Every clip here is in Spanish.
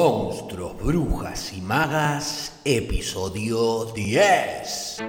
Monstruos, Brujas y Magas, episodio 10.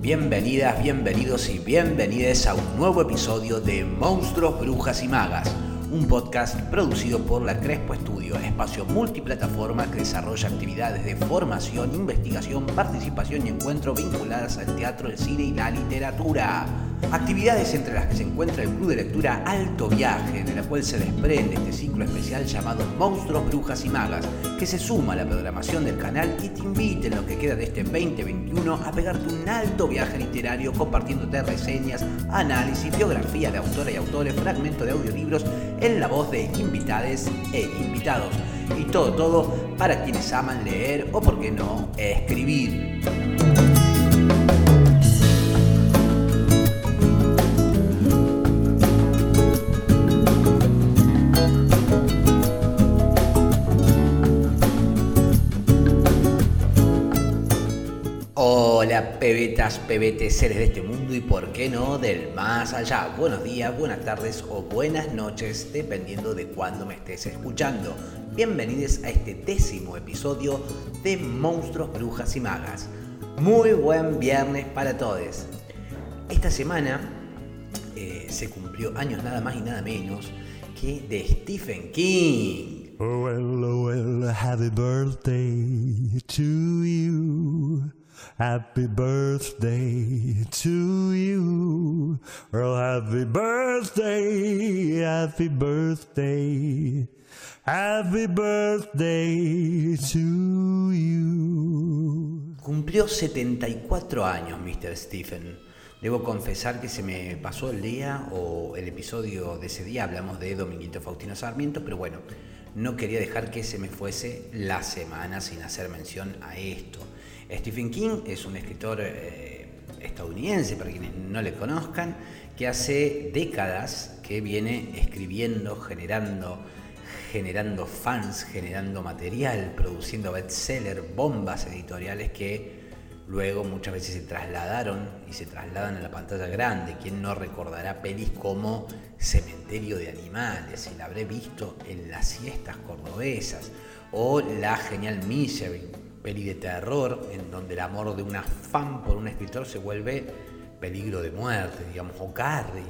Bienvenidas, bienvenidos y bienvenidas a un nuevo episodio de Monstruos, Brujas y Magas un podcast producido por la Crespo Estudio, espacio multiplataforma que desarrolla actividades de formación, investigación, participación y encuentro vinculadas al teatro, el cine y la literatura. Actividades entre las que se encuentra el Club de Lectura Alto Viaje, de la cual se desprende este ciclo especial llamado Monstruos, Brujas y Magas, que se suma a la programación del canal y te invita en lo que queda de este 2021 a pegarte un alto viaje literario compartiéndote reseñas, análisis, biografía de autores y autores, fragmentos de audiolibros en la voz de invitades e invitados. Y todo, todo para quienes aman leer o, por qué no, escribir. Pebetas, pebetes, seres de este mundo y por qué no del más allá. Buenos días, buenas tardes o buenas noches, dependiendo de cuándo me estés escuchando. Bienvenidos a este décimo episodio de Monstruos, Brujas y Magas. Muy buen viernes para todos. Esta semana eh, se cumplió años nada más y nada menos que de Stephen King. Oh, well, oh, well, happy birthday to you. Happy birthday to you. Well, happy birthday, happy birthday. Happy birthday to you. Cumplió 74 años, Mr. Stephen. Debo confesar que se me pasó el día o el episodio de ese día, hablamos de Dominguito Faustino Sarmiento, pero bueno, no quería dejar que se me fuese la semana sin hacer mención a esto. Stephen King es un escritor eh, estadounidense, para quienes no le conozcan, que hace décadas que viene escribiendo, generando, generando fans, generando material, produciendo bestsellers, bombas editoriales que luego muchas veces se trasladaron y se trasladan a la pantalla grande. ¿Quién no recordará pelis como Cementerio de Animales? Y la habré visto en las siestas cordobesas. O la genial Misery, peli de terror, en donde el amor de una fan por un escritor se vuelve peligro de muerte, digamos, o Carrie,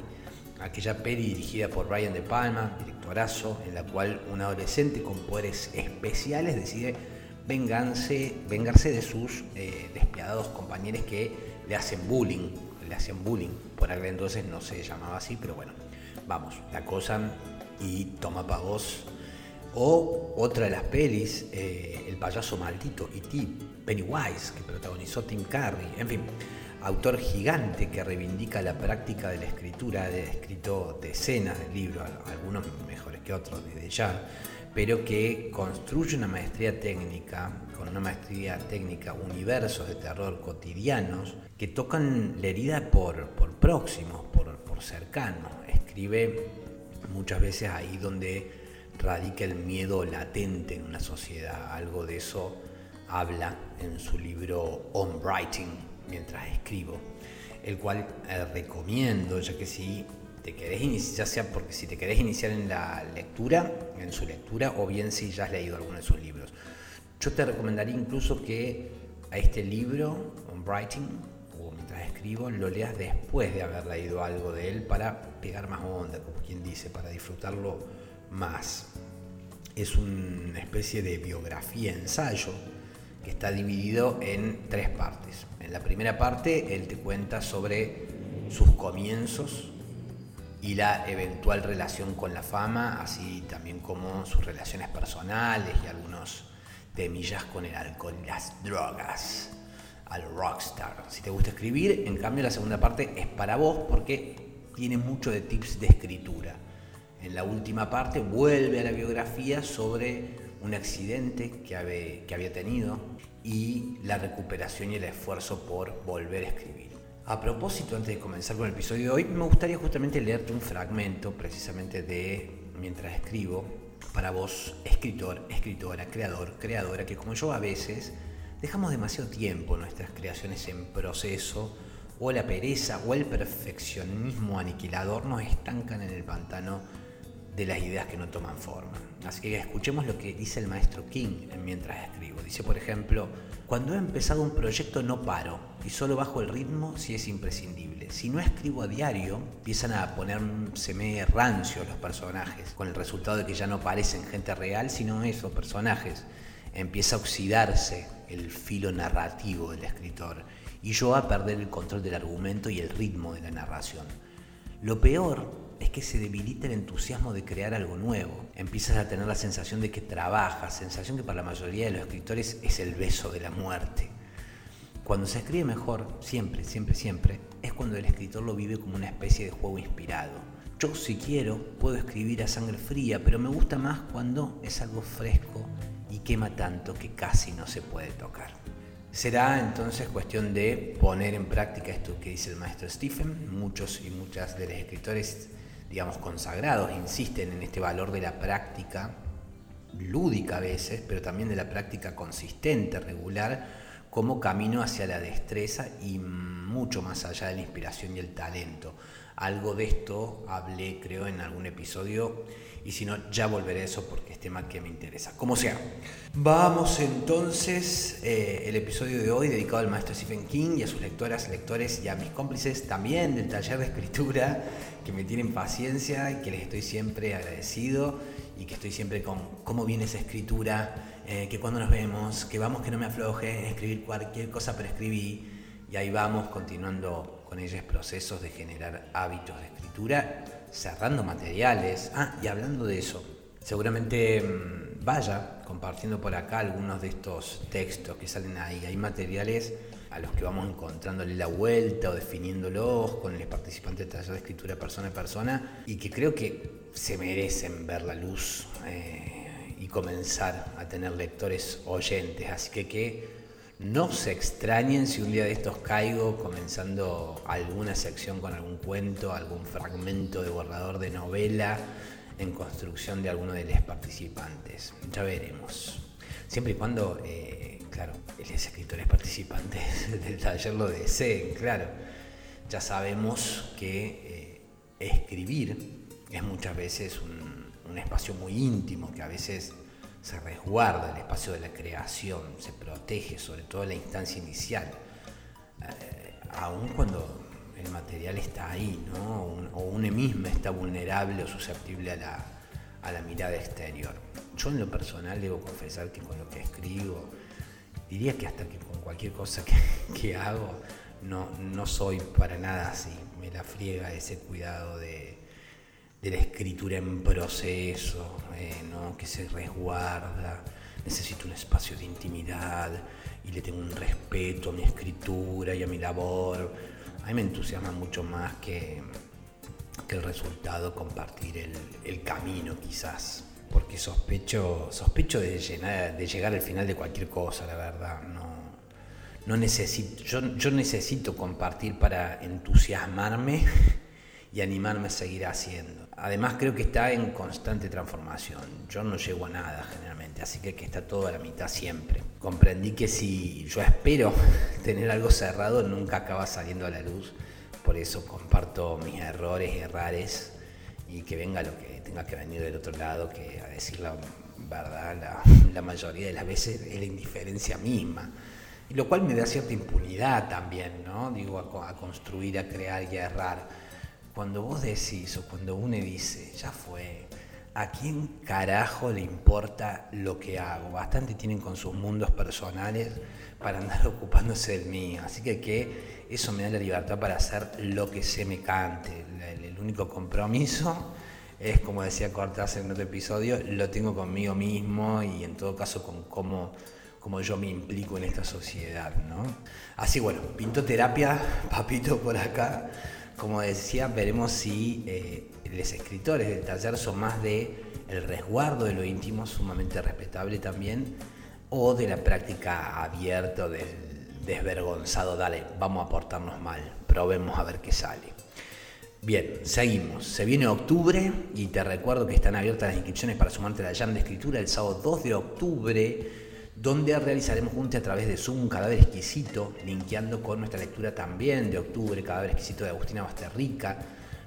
aquella peli dirigida por Brian De Palma, directorazo, en la cual un adolescente con poderes especiales decide vengarse, vengarse de sus eh, despiadados compañeros que le hacen bullying, le hacen bullying, por aquel entonces no se llamaba así, pero bueno, vamos, la acosan y toma pagos o otra de las pelis, eh, El payaso maldito, E.T., Pennywise, que protagonizó Tim Curry, en fin, autor gigante que reivindica la práctica de la escritura, ha escrito decenas de libros, algunos mejores que otros desde ya, pero que construye una maestría técnica, con una maestría técnica, universos de terror cotidianos que tocan la herida por, por próximos, por, por cercanos. Escribe muchas veces ahí donde radica el miedo latente en una sociedad. Algo de eso habla en su libro On Writing, mientras escribo, el cual eh, recomiendo, ya que si te querés iniciar, ya sea porque si te querés iniciar en la lectura, en su lectura, o bien si ya has leído alguno de sus libros. Yo te recomendaría incluso que a este libro, On Writing, o mientras escribo, lo leas después de haber leído algo de él para pegar más onda, como quien dice, para disfrutarlo más. Es una especie de biografía, ensayo, que está dividido en tres partes. En la primera parte, él te cuenta sobre sus comienzos y la eventual relación con la fama, así también como sus relaciones personales y algunos temillas con el alcohol y las drogas, al rockstar. Si te gusta escribir, en cambio la segunda parte es para vos porque tiene mucho de tips de escritura en la última parte vuelve a la biografía sobre un accidente que que había tenido y la recuperación y el esfuerzo por volver a escribir. A propósito, antes de comenzar con el episodio de hoy, me gustaría justamente leerte un fragmento precisamente de Mientras escribo, para vos, escritor, escritora, creador, creadora, que como yo a veces dejamos demasiado tiempo nuestras creaciones en proceso o la pereza o el perfeccionismo aniquilador nos estancan en el pantano de las ideas que no toman forma. Así que escuchemos lo que dice el maestro King mientras escribo. Dice, por ejemplo, cuando he empezado un proyecto no paro y solo bajo el ritmo si es imprescindible. Si no escribo a diario, empiezan a ponérseme rancios los personajes, con el resultado de que ya no parecen gente real, sino esos personajes. Empieza a oxidarse el filo narrativo del escritor y yo a perder el control del argumento y el ritmo de la narración. Lo peor es que se debilita el entusiasmo de crear algo nuevo. Empiezas a tener la sensación de que trabajas, sensación que para la mayoría de los escritores es el beso de la muerte. Cuando se escribe mejor, siempre, siempre, siempre, es cuando el escritor lo vive como una especie de juego inspirado. Yo si quiero puedo escribir a sangre fría, pero me gusta más cuando es algo fresco y quema tanto que casi no se puede tocar. Será entonces cuestión de poner en práctica esto que dice el maestro Stephen. Muchos y muchas de los escritores digamos, consagrados insisten en este valor de la práctica lúdica a veces, pero también de la práctica consistente, regular, como camino hacia la destreza y mucho más allá de la inspiración y el talento. Algo de esto hablé, creo, en algún episodio y si no, ya volveré a eso porque es tema que me interesa. Como sea. Vamos entonces, eh, el episodio de hoy dedicado al maestro Stephen King y a sus lectoras, lectores y a mis cómplices también del taller de escritura que me tienen paciencia y que les estoy siempre agradecido y que estoy siempre con cómo viene esa escritura, eh, que cuando nos vemos, que vamos que no me afloje, escribir cualquier cosa, pero escribí y ahí vamos continuando con ellos procesos de generar hábitos de escritura, cerrando materiales. Ah, y hablando de eso, seguramente mm, vaya compartiendo por acá algunos de estos textos que salen ahí. Hay materiales a los que vamos encontrándole la vuelta o definiéndolos con el participante del taller de escritura persona a persona y que creo que se merecen ver la luz eh, y comenzar a tener lectores oyentes. Así que que no se extrañen si un día de estos caigo comenzando alguna sección con algún cuento, algún fragmento de borrador de novela en construcción de alguno de los participantes. Ya veremos. Siempre y cuando, eh, claro, los escritores participantes del taller lo deseen, claro. Ya sabemos que eh, escribir es muchas veces un espacio muy íntimo que a veces se resguarda el espacio de la creación, se protege, sobre todo la instancia inicial, eh, aun cuando el material está ahí, ¿no? o uno mismo está vulnerable o susceptible a la, a la mirada exterior. Yo en lo personal debo confesar que con lo que escribo, diría que hasta que con cualquier cosa que, que hago, no, no soy para nada así, me la friega ese cuidado de de la escritura en proceso, eh, que se resguarda, necesito un espacio de intimidad y le tengo un respeto a mi escritura y a mi labor. A mí me entusiasma mucho más que, que el resultado compartir el, camino quizás, porque sospecho, sospecho de, llenar, de llegar al final de cualquier cosa, la verdad. No, no necesito, yo, yo necesito compartir para entusiasmarme y animarme a seguir haciendo. Además creo que está en constante transformación. Yo no llego a nada generalmente, así que, que está todo a la mitad siempre. Comprendí que si yo espero tener algo cerrado, nunca acaba saliendo a la luz. Por eso comparto mis errores errares y que venga lo que tenga que venir del otro lado, que a decir la verdad, la, la mayoría de las veces es la indiferencia misma. Y lo cual me da cierta impunidad también, ¿no? Digo, a, a construir, a crear y a errar cuando vos decís o cuando uno dice, ya fue, ¿a quién carajo le importa lo que hago? Bastante tienen con sus mundos personales para andar ocupándose del mío. Así que, que eso me da la libertad para hacer lo que se me cante. El, único compromiso es, como decía Cortázar en otro episodio, lo tengo conmigo mismo y en todo caso con cómo como yo me implico en esta sociedad, ¿no? Así bueno, pinto terapia, papito por acá, como decía, veremos si eh, los escritores del taller son más de el resguardo de lo íntimo, sumamente respetable también, o de la práctica abierta, del desvergonzado, dale, vamos a portarnos mal, probemos a ver qué sale. Bien, seguimos. Se viene octubre y te recuerdo que están abiertas las inscripciones para sumarte a la Jam de Escritura el sábado 2 de octubre donde realizaremos juntos a través de Zoom un cadáver exquisito, linkeando con nuestra lectura también de octubre, cadáver exquisito de Agustina Basterrica.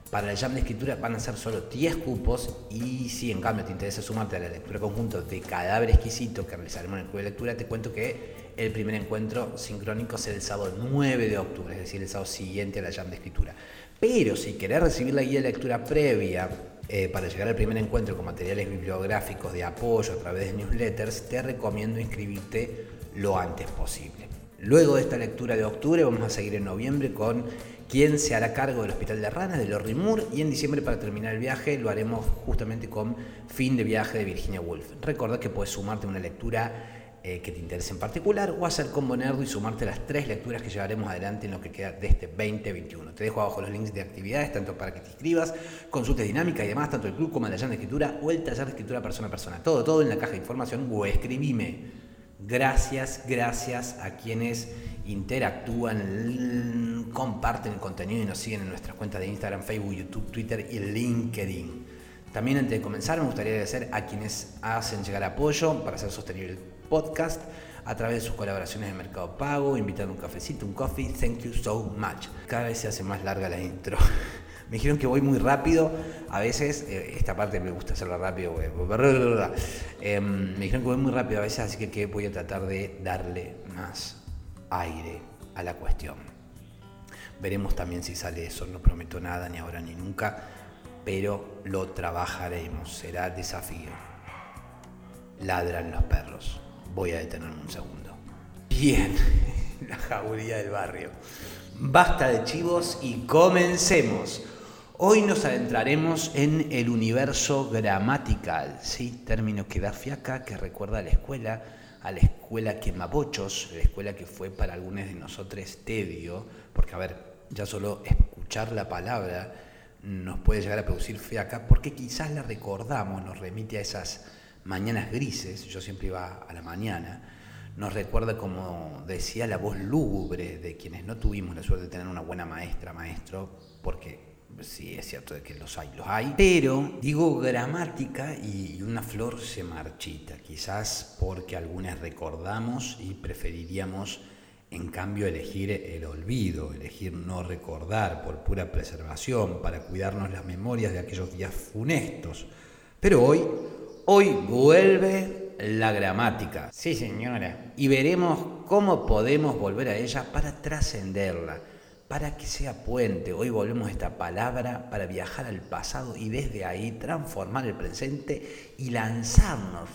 Para el jam de escritura van a ser solo 10 cupos y si en cambio te interesa sumarte a la lectura conjunto de Cadáver Exquisito que realizaremos en el club de lectura, te cuento que el primer encuentro sincrónico será el sábado 9 de octubre, es decir, el sábado siguiente a la jam de escritura. Pero si querés recibir la guía de lectura previa eh, para llegar al primer encuentro con materiales bibliográficos de apoyo a través de newsletters, te recomiendo inscribirte lo antes posible. Luego de esta lectura de octubre vamos a seguir en noviembre con quién se hará cargo del Hospital de Ranas, de Lorry Moore, y en diciembre para terminar el viaje lo haremos justamente con Fin de Viaje de Virginia Woolf. Recuerda que puedes sumarte a una lectura eh, que te interese en particular o hacer combo nerdo y sumarte las tres lecturas que llevaremos adelante en lo que queda de este 2021. Te dejo abajo los links de actividades, tanto para que te inscribas, consultes dinámicas y demás, tanto el club como el taller de escritura o el taller de escritura persona a persona. Todo, todo en la caja de información o escribime. Gracias, gracias a quienes interactúan, comparten el contenido y nos siguen en nuestras cuentas de Instagram, Facebook, YouTube, Twitter y LinkedIn. También antes de comenzar me gustaría agradecer a quienes hacen llegar apoyo para hacer sostenible el podcast a través de sus colaboraciones de Mercado Pago, invitando un cafecito, un coffee, thank you so much. Cada vez se hace más larga la intro. me dijeron que voy muy rápido, a veces, eh, esta parte me gusta hacerla rápido, eh, me dijeron que voy muy rápido a veces, así que, voy a tratar de darle más aire a la cuestión. Veremos también si sale eso, no prometo nada, ni ahora ni nunca, pero lo trabajaremos, será desafío. Ladran los perros. Voy a detenerme un segundo. Bien, la jauría del barrio. Basta de chivos y comencemos. Hoy nos adentraremos en el universo gramatical, ¿sí? término que da fiaca, que recuerda a la escuela, a la escuela quemabochos, la escuela que fue para algunos de nosotros tedio, porque a ver, ya solo escuchar la palabra nos puede llegar a producir fiaca, porque quizás la recordamos, nos remite a esas mañanas grises, yo siempre iba a la mañana, nos recuerda, como decía, la voz lúgubre de quienes no tuvimos la suerte de tener una buena maestra, maestro, porque sí es cierto de que los hay, los hay, pero digo gramática y una flor se marchita, quizás porque algunas recordamos y preferiríamos en cambio elegir el olvido, elegir no recordar por pura preservación, para cuidarnos las memorias de aquellos días funestos. Pero hoy Hoy vuelve la gramática. Sí, señora. Y veremos cómo podemos volver a ella para trascenderla, para que sea puente. Hoy volvemos a esta palabra para viajar al pasado y desde ahí transformar el presente y lanzarnos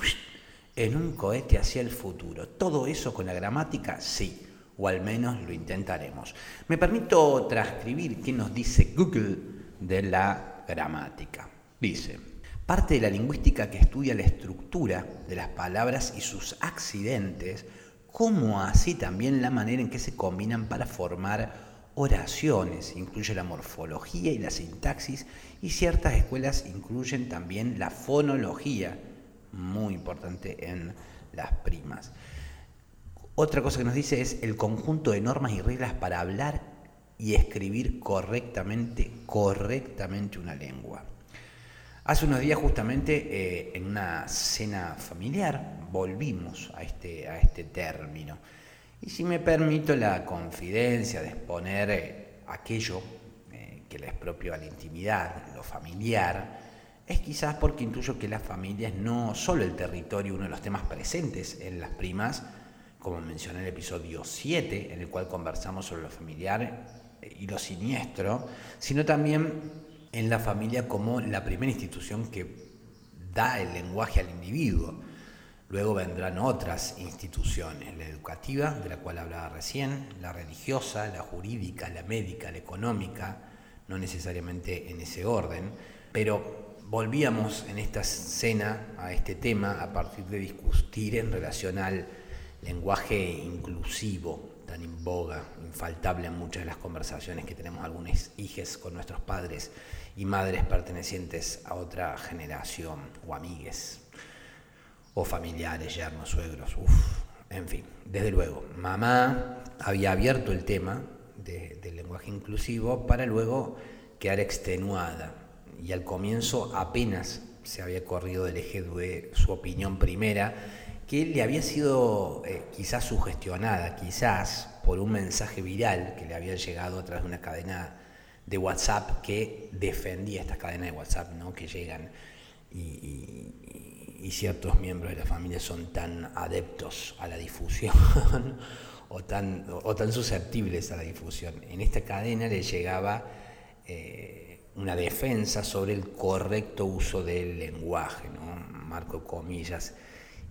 en un cohete hacia el futuro. Todo eso con la gramática, sí, o al menos lo intentaremos. Me permito transcribir qué nos dice Google de la gramática. Dice, parte de la lingüística que estudia la estructura de las palabras y sus accidentes, como así también la manera en que se combinan para formar oraciones. Incluye la morfología y la sintaxis y ciertas escuelas incluyen también la fonología, muy importante en las primas. Otra cosa que nos dice es el conjunto de normas y reglas para hablar y escribir correctamente, correctamente una lengua. Hace unos días justamente eh, en una cena familiar volvimos a este, a este término. Y si me permito la confidencia de exponer eh, aquello eh, que le es propio a la intimidad, lo familiar, es quizás porque intuyo que la familia es no solo el territorio, uno de los temas presentes en las primas, como mencioné en el episodio 7, en el cual conversamos sobre lo familiar y lo siniestro, sino también en la familia como la primera institución que da el lenguaje al individuo. Luego vendrán otras instituciones, la educativa, de la cual hablaba recién, la religiosa, la jurídica, la médica, la económica, no necesariamente en ese orden, pero volvíamos en esta cena a este tema a partir de discutir en relación al lenguaje inclusivo, tan en boga, infaltable en muchas de las conversaciones que tenemos algunos hijes con nuestros padres y madres pertenecientes a otra generación, o amigues, o familiares, yernos, suegros, uff, en fin, desde luego, mamá había abierto el tema del lenguaje inclusivo para luego quedar extenuada y al comienzo apenas se había corrido del eje de su opinión primera que le había sido eh, quizás sugestionada, quizás por un mensaje viral que le había llegado a través de una cadena de WhatsApp que defendía estas cadenas de WhatsApp ¿no? que llegan y, ciertos miembros de la familia son tan adeptos a la difusión o, tan, o tan susceptibles a la difusión. En esta cadena le llegaba eh, una defensa sobre el correcto uso del lenguaje, ¿no? marco comillas,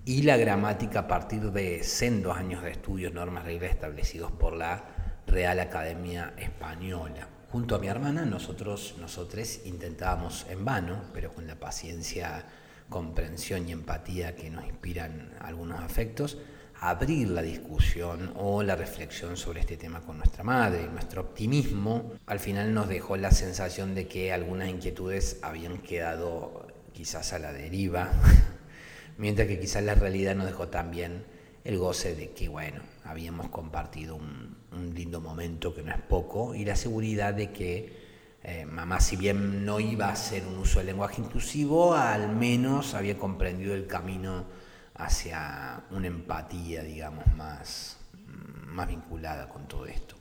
y la gramática a partir de sendos años de estudios, normas, reglas establecidos por la Real Academia Española. Junto a mi hermana, nosotros, nosotros intentábamos en vano, pero con la paciencia, comprensión y empatía que nos inspiran algunos afectos, abrir la discusión o la reflexión sobre este tema con nuestra madre. Nuestro optimismo al final nos dejó la sensación de que algunas inquietudes habían quedado quizás a la deriva, mientras que quizás la realidad nos dejó también el goce de que, bueno, habíamos compartido un, lindo momento que no es poco y la seguridad de que eh, mamá, si bien no iba a hacer un uso del lenguaje inclusivo, al menos había comprendido el camino hacia una empatía, digamos, más, más vinculada con todo esto.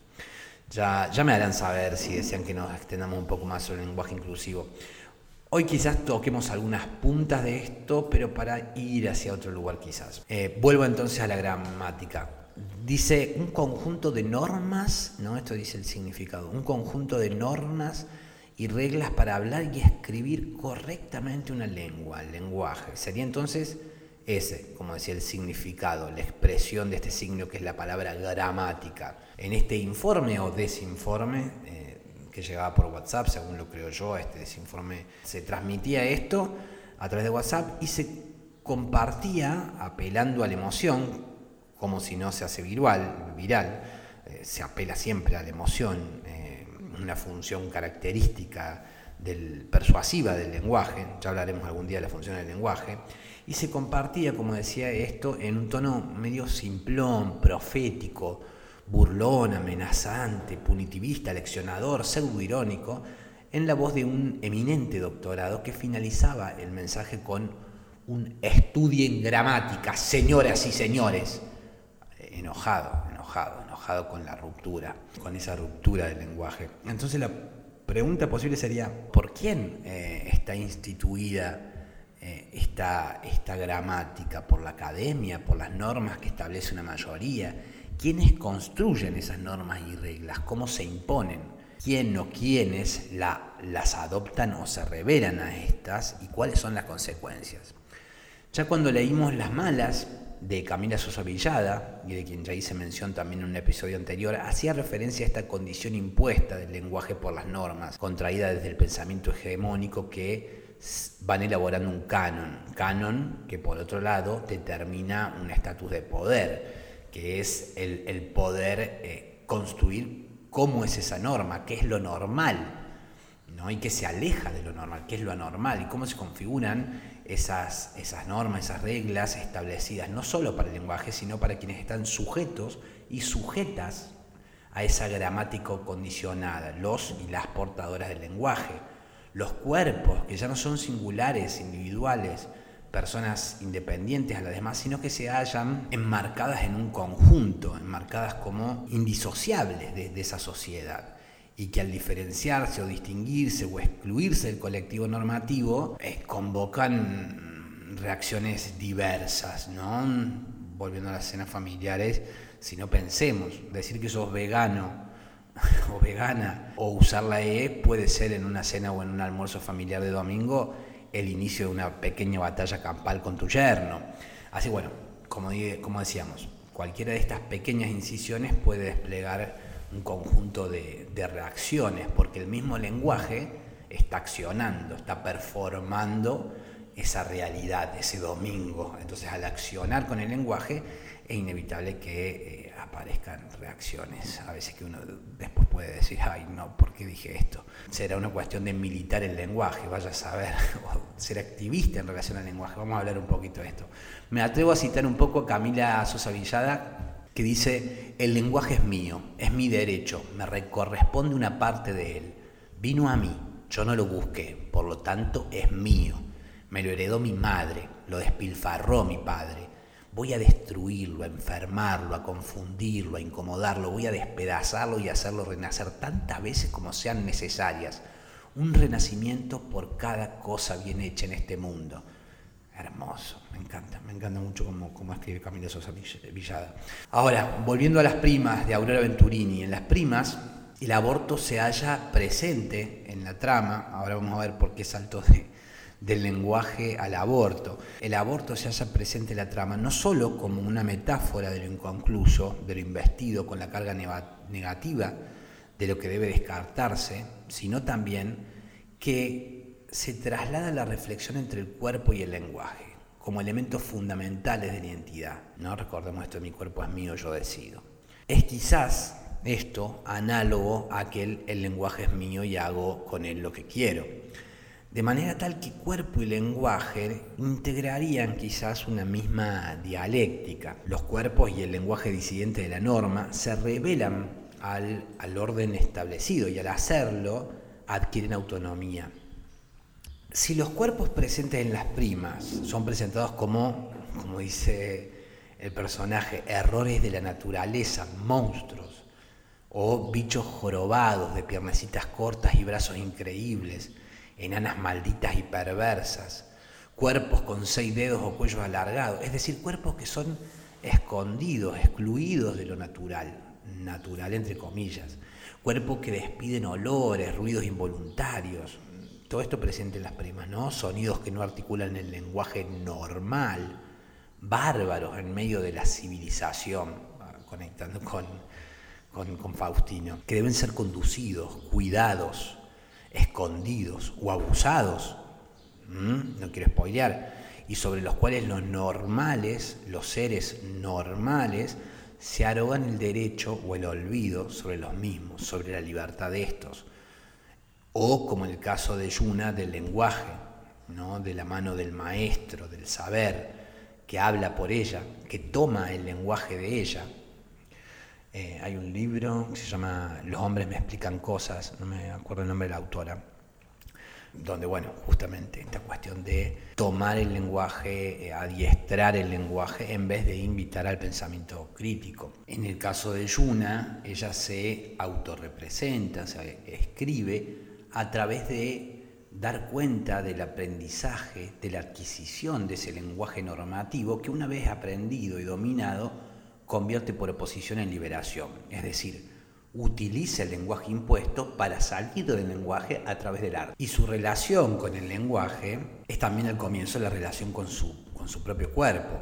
Ya, ya me harán saber si desean que nos extendamos un poco más sobre el lenguaje inclusivo. Hoy quizás toquemos algunas puntas de esto, pero para ir hacia otro lugar quizás. Eh, vuelvo entonces a la gramática. Dice un conjunto de normas, ¿no? Esto dice el significado, un conjunto de normas y reglas para hablar y escribir correctamente una lengua, el lenguaje. Sería entonces ese, como decía, el significado, la expresión de este signo que es la palabra gramática. En este informe o desinforme eh, que llegaba por WhatsApp, según lo creo yo, este desinforme, se transmitía esto a través de WhatsApp y se compartía apelando a la emoción, como si no se hace viral, viral eh, se apela siempre a la emoción, eh, una función característica del, persuasiva del lenguaje, ya hablaremos algún día de la función del lenguaje, y se compartía, como decía esto, en un tono medio simplón, profético, burlón, amenazante, punitivista, leccionador, pseudo-irónico, en la voz de un eminente doctorado que finalizaba el mensaje con un estudio en gramática, señoras y señores. Enojado, enojado, enojado con la ruptura, con esa ruptura del lenguaje. Entonces la pregunta posible sería, ¿por quién eh, está instituida eh, esta, esta gramática? ¿Por la academia? ¿Por las normas que establece una mayoría? ¿Quiénes construyen esas normas y reglas? ¿Cómo se imponen? ¿Quién o quiénes la, las adoptan o se revelan a estas? ¿Y cuáles son las consecuencias? Ya cuando leímos Las Malas de Camila Sosa Villada, y de quien ya hice mención también en un episodio anterior, hacía referencia a esta condición impuesta del lenguaje por las normas, contraída desde el pensamiento hegemónico que van elaborando un canon, canon que por otro lado determina un estatus de poder, que es el, poder eh, construir cómo es esa norma, qué es lo normal, ¿no? y qué se aleja de lo normal, qué es lo anormal, y cómo se configuran esas, esas normas, esas reglas establecidas, no solo para el lenguaje, sino para quienes están sujetos y sujetas a esa gramática condicionada, los y las portadoras del lenguaje los cuerpos, que ya no son singulares, individuales, personas independientes a las demás, sino que se hallan enmarcadas en un conjunto, enmarcadas como indisociables de, esa sociedad y que al diferenciarse o distinguirse o excluirse del colectivo normativo, eh, convocan reacciones diversas, ¿no? Volviendo a las escenas familiares, si no pensemos, decir que sos vegano o vegana o usar la E puede ser en una cena o en un almuerzo familiar de domingo el inicio de una pequeña batalla campal con tu yerno. Así bueno, como, como decíamos, cualquiera de estas pequeñas incisiones puede desplegar un conjunto de, de reacciones, porque el mismo lenguaje está accionando, está performando esa realidad, ese domingo. Entonces al accionar con el lenguaje es inevitable que eh, aparezcan reacciones. A veces que uno después puede decir, ay, no, ¿por qué dije esto? Será una cuestión de militar el lenguaje, vaya a saber, o ser activista en relación al lenguaje. Vamos a hablar un poquito de esto. Me atrevo a citar un poco a Camila Sosa Villada, que dice, el lenguaje es mío, es mi derecho, me corresponde una parte de él. Vino a mí, yo no lo busqué, por lo tanto es mío. Me lo heredó mi madre, lo despilfarró mi padre voy a destruirlo, a enfermarlo, a confundirlo, a incomodarlo, voy a despedazarlo y hacerlo renacer tantas veces como sean necesarias. Un renacimiento por cada cosa bien hecha en este mundo. Hermoso, me encanta, me encanta mucho cómo, cómo escribe Camilo Sosa Villada. Ahora, volviendo a las primas de Aurora Venturini, en las primas el aborto se halla presente en la trama, ahora vamos a ver por qué salto de, del lenguaje al aborto. El aborto se halla presente en la trama no solo como una metáfora de lo inconcluso, de lo investido con la carga negativa de lo que debe descartarse, sino también que se traslada la reflexión entre el cuerpo y el lenguaje como elementos fundamentales de la identidad. ¿no? Recordemos esto, mi cuerpo es mío, yo decido. Es quizás esto análogo a que el, el lenguaje es mío y hago con él lo que quiero de manera tal que cuerpo y lenguaje integrarían quizás una misma dialéctica. Los cuerpos y el lenguaje disidente de la norma se revelan al, orden establecido y al hacerlo adquieren autonomía. Si los cuerpos presentes en las primas son presentados como, como dice el personaje, errores de la naturaleza, monstruos, o bichos jorobados de piernecitas cortas y brazos increíbles, enanas malditas y perversas, cuerpos con seis dedos o cuellos alargados, es decir, cuerpos que son escondidos, excluidos de lo natural, natural entre comillas, cuerpos que despiden olores, ruidos involuntarios, todo esto presente en las primas, ¿no? Sonidos que no articulan el lenguaje normal, bárbaros en medio de la civilización, conectando con, con, con Faustino, que deben ser conducidos, cuidados, escondidos o abusados, no quiero spoilear, y sobre los cuales los normales, los seres normales, se arrogan el derecho o el olvido sobre los mismos, sobre la libertad de estos. O como en el caso de Yuna, del lenguaje, ¿no? de la mano del maestro, del saber, que habla por ella, que toma el lenguaje de ella. Eh, hay un libro que se llama Los hombres me explican cosas, no me acuerdo el nombre de la autora, donde, bueno, justamente esta cuestión de tomar el lenguaje, eh, adiestrar el lenguaje, en vez de invitar al pensamiento crítico. En el caso de Yuna, ella se autorrepresenta, se escribe a través de dar cuenta del aprendizaje, de la adquisición de ese lenguaje normativo que una vez aprendido y dominado, convierte por oposición en liberación. Es decir, utiliza el lenguaje impuesto para salir del lenguaje a través del arte. Y su relación con el lenguaje es también el comienzo de la relación con su, con su propio cuerpo.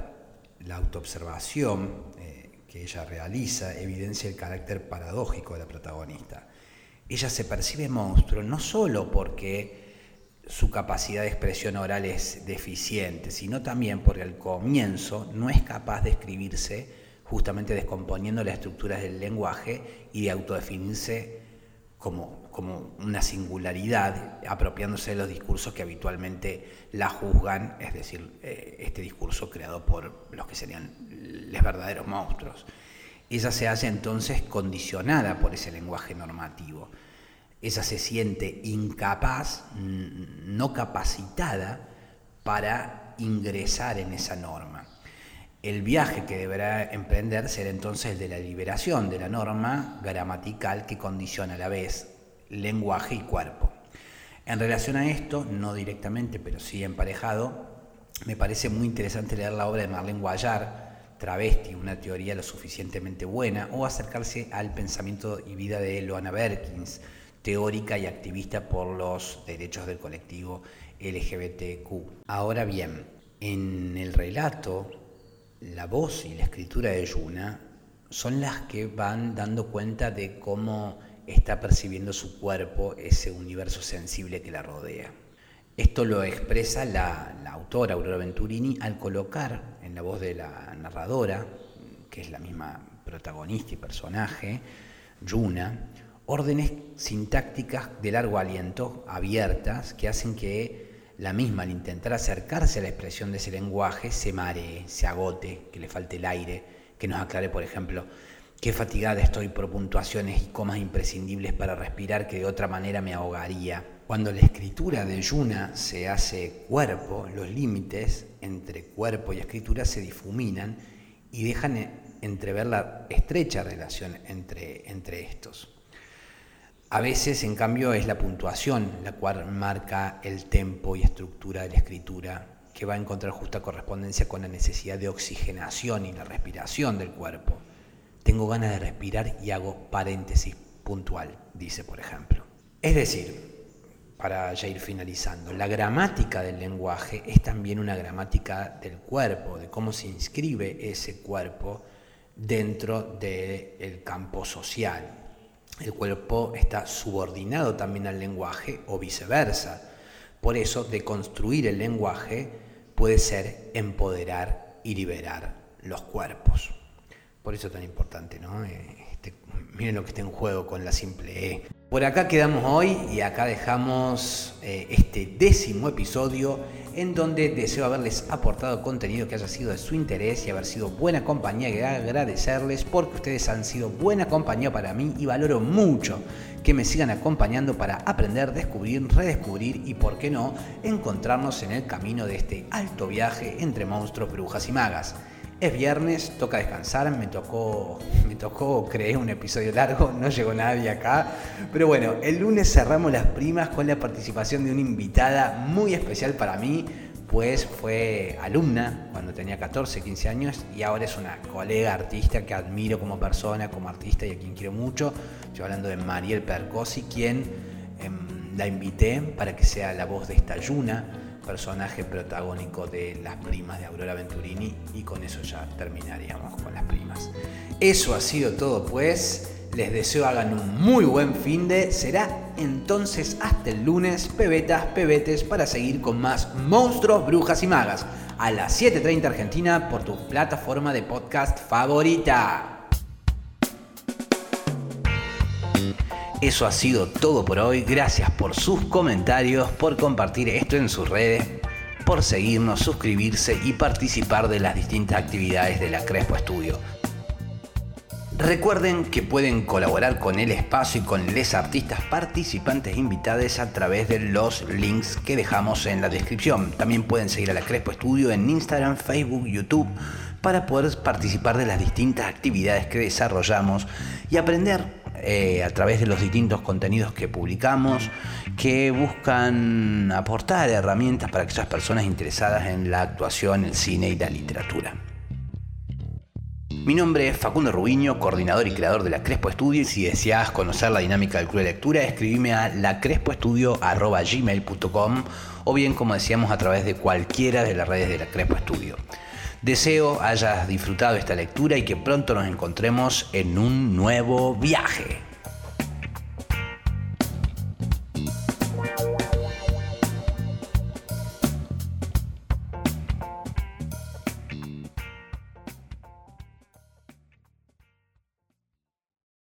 La autoobservación eh, que ella realiza evidencia el carácter paradójico de la protagonista. Ella se percibe monstruo no solo porque su capacidad de expresión oral es deficiente, sino también porque al comienzo no es capaz de escribirse justamente descomponiendo las estructuras del lenguaje y de autodefinirse como, como una singularidad, apropiándose de los discursos que habitualmente la juzgan, es decir, eh, este discurso creado por los que serían los verdaderos monstruos. Ella se hace entonces condicionada por ese lenguaje normativo. Ella se siente incapaz, no capacitada para ingresar en esa norma. El viaje que deberá emprender será entonces el de la liberación de la norma gramatical que condiciona a la vez lenguaje y cuerpo. En relación a esto, no directamente, pero sí emparejado, me parece muy interesante leer la obra de Marlene Guayar, Travesti, una teoría lo suficientemente buena, o acercarse al pensamiento y vida de Loana Berkins, teórica y activista por los derechos del colectivo LGBTQ. Ahora bien, en el relato la voz y la escritura de Yuna son las que van dando cuenta de cómo está percibiendo su cuerpo ese universo sensible que la rodea. Esto lo expresa la, autora Aurora Venturini al colocar en la voz de la narradora, que es la misma protagonista y personaje, Yuna, órdenes sintácticas de largo aliento, abiertas, que hacen que la misma al intentar acercarse a la expresión de ese lenguaje se maree, se agote, que le falte el aire, que nos aclare, por ejemplo, qué fatigada estoy por puntuaciones y comas imprescindibles para respirar que de otra manera me ahogaría. Cuando la escritura de Yuna se hace cuerpo, los límites entre cuerpo y escritura se difuminan y dejan entrever la estrecha relación entre, entre estos. A veces, en cambio, es la puntuación la cual marca el tempo y estructura de la escritura que va a encontrar justa correspondencia con la necesidad de oxigenación y la respiración del cuerpo. Tengo ganas de respirar y hago paréntesis puntual, dice por ejemplo. Es decir, para ya ir finalizando, la gramática del lenguaje es también una gramática del cuerpo, de cómo se inscribe ese cuerpo dentro del campo social. El cuerpo está subordinado también al lenguaje o viceversa. Por eso, de construir el lenguaje puede ser empoderar y liberar los cuerpos. Por eso es tan importante, ¿no? Eh, este, miren lo que está en juego con la simple E. Por acá quedamos hoy y acá dejamos eh, este décimo episodio en donde deseo haberles aportado contenido que haya sido de su interés y haber sido buena compañía y agradecerles porque ustedes han sido buena compañía para mí y valoro mucho que me sigan acompañando para aprender, descubrir, redescubrir y, por qué no, encontrarnos en el camino de este alto viaje entre monstruos, brujas y magas. Es viernes, toca descansar, me tocó, me tocó, creé un episodio largo, no llegó nadie acá, pero bueno, el lunes cerramos las primas con la participación de una invitada muy especial para mí, pues fue alumna cuando tenía 14, 15 años y ahora es una colega artista que admiro como persona, como artista y a quien quiero mucho. Estoy hablando de Mariel Percosi, quien em, la invité para que sea la voz de esta Yuna personaje protagónico de Las Primas de Aurora Venturini y con eso ya terminaríamos con las primas. Eso ha sido todo pues. Les deseo hagan un muy buen fin de. Será entonces hasta el lunes, pebetas, pebetes, para seguir con más monstruos, brujas y magas. A las 7.30 Argentina por tu plataforma de podcast favorita. Eso ha sido todo por hoy. Gracias por sus comentarios, por compartir esto en sus redes, por seguirnos, suscribirse y participar de las distintas actividades de la Crespo Estudio. Recuerden que pueden colaborar con el espacio y con les artistas participantes invitados a través de los links que dejamos en la descripción. También pueden seguir a la Crespo Estudio en Instagram, Facebook, YouTube para poder participar de las distintas actividades que desarrollamos y aprender eh, a través de los distintos contenidos que publicamos, que buscan aportar herramientas para aquellas personas interesadas en la actuación, el cine y la literatura. Mi nombre es Facundo Rubiño, coordinador y creador de la Crespo Estudio y si deseas conocer la dinámica del club de lectura, escribime a lacrespoestudio.gmail.com o bien, como decíamos, a través de cualquiera de las redes de la Crespo Estudio. Deseo hayas disfrutado esta lectura y que pronto nos encontremos en un nuevo viaje.